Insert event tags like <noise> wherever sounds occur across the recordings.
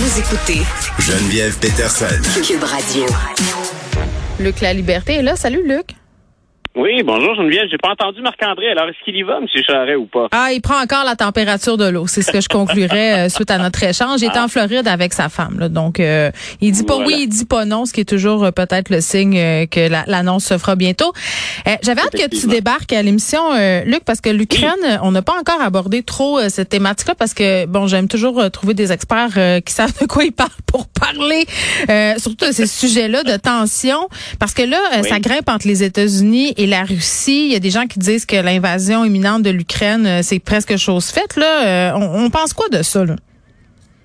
Vous écoutez Geneviève Peterson. Cube Radio. Luc La Liberté est là. Salut, Luc. Oui, bonjour Geneviève. J'ai pas entendu Marc-André. Alors, est-ce qu'il y va, M. Charret, ou pas? Ah, il prend encore la température de l'eau. C'est ce que je conclurais euh, <laughs> suite à notre échange. Il était en Floride avec sa femme. Là, donc, euh, il dit pas Voilà. oui, il dit pas non, ce qui est toujours euh, peut-être le signe euh, que la- l'annonce se fera bientôt. Euh, J'avais hâte que tu débarques à l'émission, euh, Luc, parce que l'Ukraine, on n'a pas encore abordé trop euh, cette thématique-là, parce que, bon, j'aime toujours euh, trouver des experts euh, qui savent de quoi ils parlent pour parler, euh, surtout de ces sujets-là de tension, parce que là, euh, Oui. ça grimpe entre les États-Unis et la Russie. Il y a des gens qui disent que l'invasion imminente de l'Ukraine, euh, c'est presque chose faite. Là, Euh, on, on pense quoi de ça là?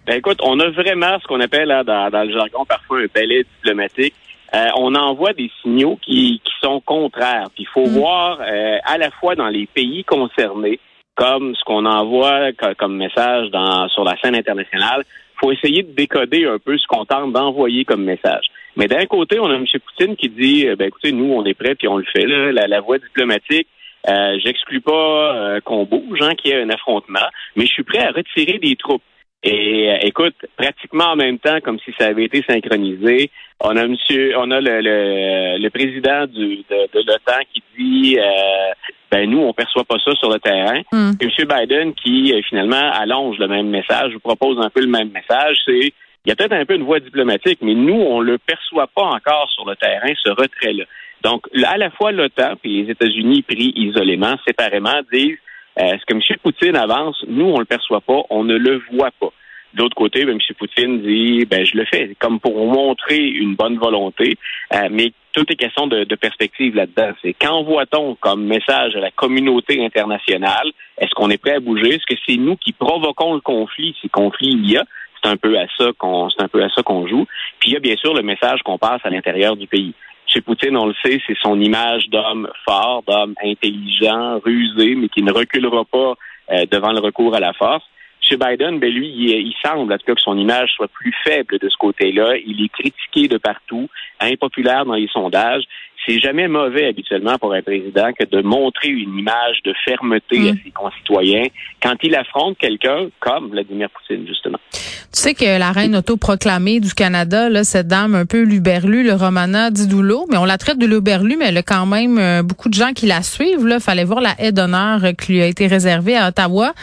Ben, écoute, on a vraiment ce qu'on appelle là, dans, dans le jargon parfois un balai diplomatique. Euh, on envoie des signaux qui, qui sont contraires. Puis il faut Mm. voir euh, à la fois dans les pays concernés, comme ce qu'on envoie co- comme message dans, sur la scène internationale, faut essayer de décoder un peu ce qu'on tente d'envoyer comme message. Mais d'un côté, on a M. Poutine qui dit, euh, ben écoutez, nous, on est prêts puis on le fait. Là, la, la voie diplomatique, euh, j'exclus pas euh, qu'on bouge, hein, qu'il y ait un affrontement, mais je suis prêt à retirer des troupes. Et euh, écoute, pratiquement en même temps, comme si ça avait été synchronisé, on a monsieur, on a le, le, le président du, de, de l'OTAN qui dit, euh, ben nous, on perçoit pas ça sur le terrain. Hmm. Et M. Biden qui euh, finalement allonge le même message, vous propose un peu le même message, c'est il y a peut-être un peu une voie diplomatique, mais nous, on le perçoit pas encore sur le terrain, ce retrait-là. Donc, à la fois l'OTAN et les États-Unis pris isolément, séparément, disent euh, ce que M. Poutine avance, nous, on le perçoit pas, on ne le voit pas. De l'autre côté, ben, M. Poutine dit ben je le fais, comme pour montrer une bonne volonté, euh, mais tout est question de, de perspective là-dedans. C'est qu'envoie-t-on comme message à la communauté internationale? Est-ce qu'on est prêt à bouger? Est-ce que c'est nous qui provoquons le conflit, si conflit il y a? C'est un peu à ça qu'on c'est un peu à ça qu'on joue. Puis il y a bien sûr le message qu'on passe à l'intérieur du pays. Chez Poutine, on le sait, c'est son image d'homme fort, d'homme intelligent, rusé, mais qui ne reculera pas euh, devant le recours à la force. Chez Biden, ben lui, il, il semble en tout cas que son image soit plus faible de ce côté-là. Il est critiqué de partout, impopulaire dans les sondages. C'est jamais mauvais habituellement pour un président que de montrer une image de fermeté Mm. à ses concitoyens quand il affronte quelqu'un comme Vladimir Poutine, justement. Tu sais que la reine autoproclamée du Canada, là, cette dame un peu luberlue, le Romana Didulo, mais on la traite de luberlue, mais elle a quand même euh, beaucoup de gens qui la suivent. Là, fallait voir la haie d'honneur qui lui a été réservée à Ottawa.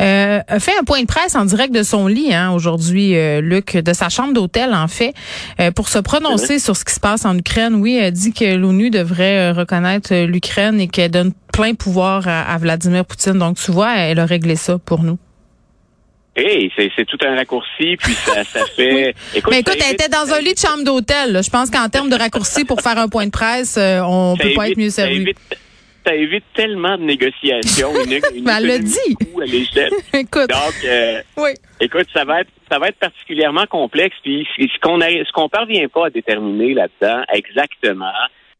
Euh, a fait un point de presse en direct de son lit hein, aujourd'hui, euh, Luc, de sa chambre d'hôtel en fait, euh, pour se prononcer sur ce qui se passe en Ukraine. Oui, elle dit que l'ONU devrait euh, reconnaître euh, l'Ukraine et qu'elle donne plein pouvoir à, à Vladimir Poutine. Donc tu vois, elle a réglé ça pour nous. Hey, c'est c'est tout un raccourci, puis ça, ça <laughs> fait. Écoute, Mais écoute, ça elle était dans un lit de chambre d'hôtel. Je pense qu'en termes de raccourci pour faire un point de presse, euh, on ça peut pas être mieux ça servi. évite- Ça évite tellement de négociations. Une, une Mais <laughs> elle économie dit. à. <laughs> Écoute, Donc, euh, oui. écoute, ça va être ça va être particulièrement complexe. Puis ce qu'on ce qu'on parvient pas à déterminer là-dedans exactement,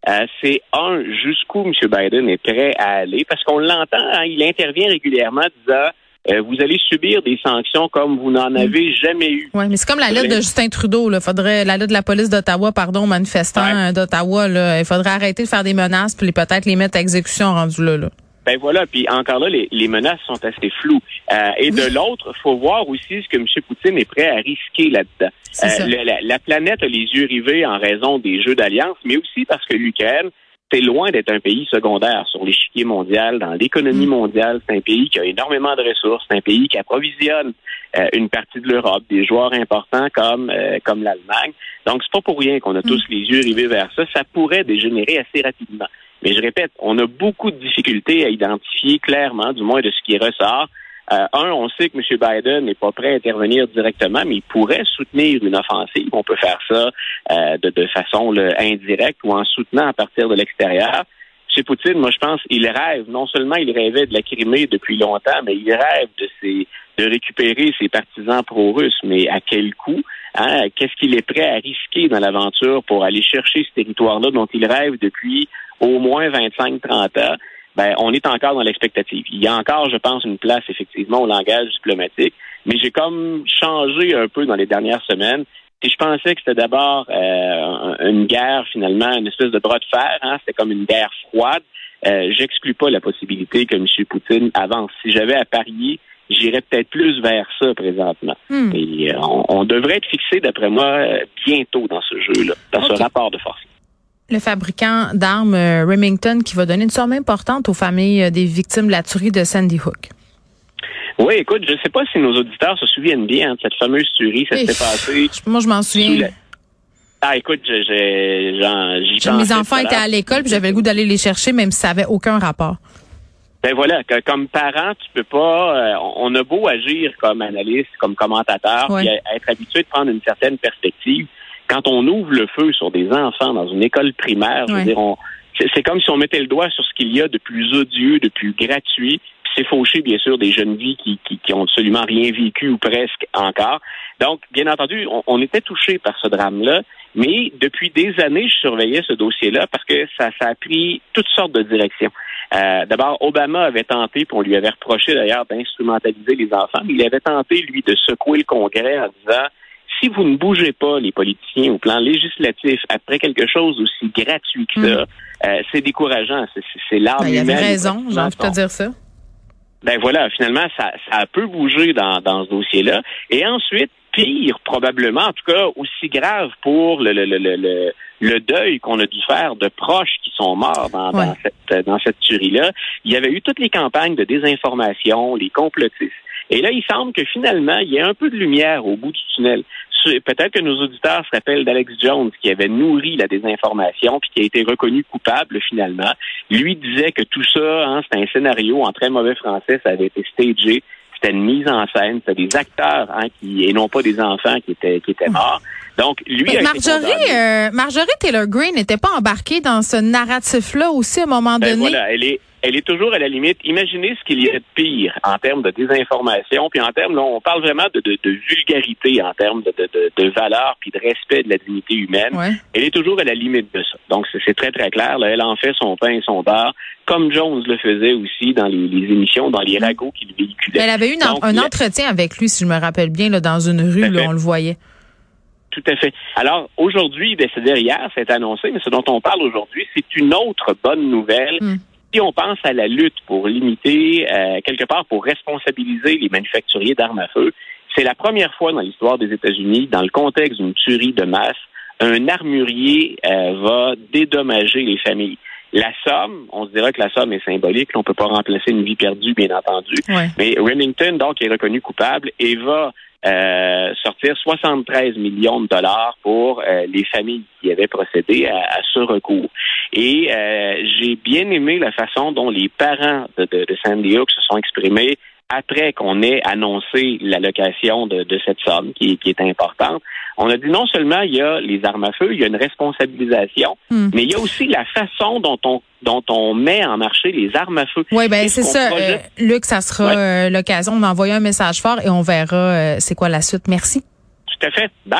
euh, c'est un jusqu'où M. Biden est prêt à aller, parce qu'on l'entend, hein, il intervient régulièrement disant euh, vous allez subir des sanctions comme vous n'en avez jamais eu. Ouais, mais c'est comme la lettre de Justin Trudeau. Là. Faudrait la lettre de la police d'Ottawa, pardon, aux manifestants Ouais. euh, d'Ottawa. Il faudrait arrêter de faire des menaces puis peut-être les mettre à exécution rendu là. là. Ben voilà, puis encore là, les, les menaces sont assez floues. Euh, et de l'autre, faut voir aussi ce que M. Poutine est prêt à risquer là-dedans. Le- la, la planète a les yeux rivés en raison des jeux d'alliance, mais aussi parce que l'Ukraine, c'est loin d'être un pays secondaire sur l'échiquier mondial, dans l'économie Mm. mondiale. C'est un pays qui a énormément de ressources, c'est un pays qui approvisionne euh, une partie de l'Europe, des joueurs importants comme euh, comme l'Allemagne. Donc c'est pas pour rien qu'on a tous les yeux rivés vers ça. Ça pourrait dégénérer assez rapidement. Mais je répète, on a beaucoup de difficultés à identifier clairement, du moins de ce qui ressort. Euh, un, on sait que M. Biden n'est pas prêt à intervenir directement, mais il pourrait soutenir une offensive. On peut faire ça euh, de, de façon là, indirecte ou en soutenant à partir de l'extérieur. M. Poutine, moi, je pense, il rêve. Non seulement il rêvait de la Crimée depuis longtemps, mais il rêve de ses, de récupérer ses partisans pro-russes. Mais à quel coût? Hein? Qu'est-ce qu'il est prêt à risquer dans l'aventure pour aller chercher ce territoire-là dont il rêve depuis au moins 25-30 ans? Ben, on est encore dans l'expectative. Il y a encore, je pense, une place effectivement au langage diplomatique, mais j'ai comme changé un peu dans les dernières semaines. Et je pensais que c'était d'abord euh, une guerre finalement, une espèce de bras de fer. Hein? C'était comme une guerre froide. Euh, J'exclus pas la possibilité que M. Poutine avance. Si j'avais à parier, j'irais peut-être plus vers ça présentement. Hmm. Et euh, on, on devrait être fixé, d'après moi, euh, bientôt dans ce jeu-là, dans ce rapport de force. Le fabricant d'armes euh, Remington qui va donner une somme importante aux familles euh, des victimes de la tuerie de Sandy Hook. Oui, écoute, je ne sais pas si nos auditeurs se souviennent bien de cette fameuse tuerie. Ça Eh, s'est passé. Moi, je m'en souviens. Ah, écoute, j'y J'ai- pensais Mes enfants étaient à l'école, puis j'avais le goût d'aller les chercher, même si ça avait aucun rapport. Ben voilà, que- comme parent, tu peux pas. euh, on a beau agir comme analyste, comme commentateur, Ouais. puis être habitué de prendre une certaine perspective. Quand on ouvre le feu sur des enfants dans une école primaire, je veux Ouais. dire, on- c'est comme si on mettait le doigt sur ce qu'il y a de plus odieux, de plus gratuit. Puis c'est fauché, bien sûr, des jeunes vies qui, qui, qui ont absolument rien vécu ou presque encore. Donc, bien entendu, on, on était touché par ce drame-là, mais depuis des années, je surveillais ce dossier-là parce que ça, ça a pris toutes sortes de directions. Euh, D'abord, Obama avait tenté, puis on lui avait reproché d'ailleurs d'instrumentaliser les enfants, mais il avait tenté, lui, de secouer le Congrès en disant si vous ne bougez pas, les politiciens, au plan législatif, après quelque chose aussi gratuit que ça, euh, c'est décourageant. C'est- l'âme Ben, il avait humaine. raison, j'ai envie de te dire ça. Ben voilà, finalement, ça, ça a peu bougé dans, dans ce dossier-là. Et ensuite, pire, probablement, en tout cas, aussi grave pour le, le, le, le, le- le deuil qu'on a dû faire de proches qui sont morts dans, Ouais. dans cette, dans cette tuerie-là. Il y avait eu toutes les campagnes de désinformation, les complotistes. Et là, il semble que finalement, il y a un peu de lumière au bout du tunnel. Peut-être que nos auditeurs se rappellent d'Alex Jones qui avait nourri la désinformation puis qui a été reconnu coupable finalement. Lui disait que tout ça, hein, c'était un scénario en très mauvais français, ça avait été stagé, c'était une mise en scène, c'était des acteurs hein, qui et non pas des enfants qui étaient qui étaient morts. Donc lui Mais Marjorie, euh, Marjorie Taylor Greene n'était pas embarquée dans ce narratif-là aussi à un moment Ben donné. voilà, elle est, elle est toujours à la limite. Imaginez ce qu'il y a de pire en termes de désinformation, puis en termes, là, on parle vraiment de, de, de vulgarité en termes de, de, de, de valeur puis de respect de la dignité humaine. Ouais. Elle est toujours à la limite de ça. Donc c'est très très clair. Là, elle en fait son pain et son beurre, comme Jones le faisait aussi dans les, les émissions, dans les ragots qu'il véhiculait. Elle avait eu Donc, un entretien avec lui, si je me rappelle bien, là, dans une rue, là, on le voyait. Tout à fait. Alors, aujourd'hui, ben, c'est-à-dire hier, c'est annoncé, mais ce dont on parle aujourd'hui, c'est une autre bonne nouvelle. Hmm. Si on pense à la lutte pour limiter, euh, quelque part, pour responsabiliser les manufacturiers d'armes à feu, c'est la première fois dans l'histoire des États-Unis, dans le contexte d'une tuerie de masse, un armurier euh, va dédommager les familles. La somme, on se dira que la somme est symbolique, on ne peut pas remplacer une vie perdue, bien entendu, Ouais. mais Remington, donc, est reconnu coupable et va euh, sortir 73 millions de dollars pour euh, les familles qui avaient procédé à, ce recours. Et euh, j'ai bien aimé la façon dont les parents de, de, de Sandy Hook se sont exprimés après qu'on ait annoncé l'allocation de, de cette somme qui, qui est importante. On a dit non seulement il y a les armes à feu, il y a une responsabilisation, Hmm. mais il y a aussi la façon dont on dont on met en marché les armes à feu. Oui, ben c'est ça. Euh, Luc, ça sera Ouais. euh, l'occasion d'envoyer un message fort et on verra euh, c'est quoi la suite. Merci. Tout à fait. Bye.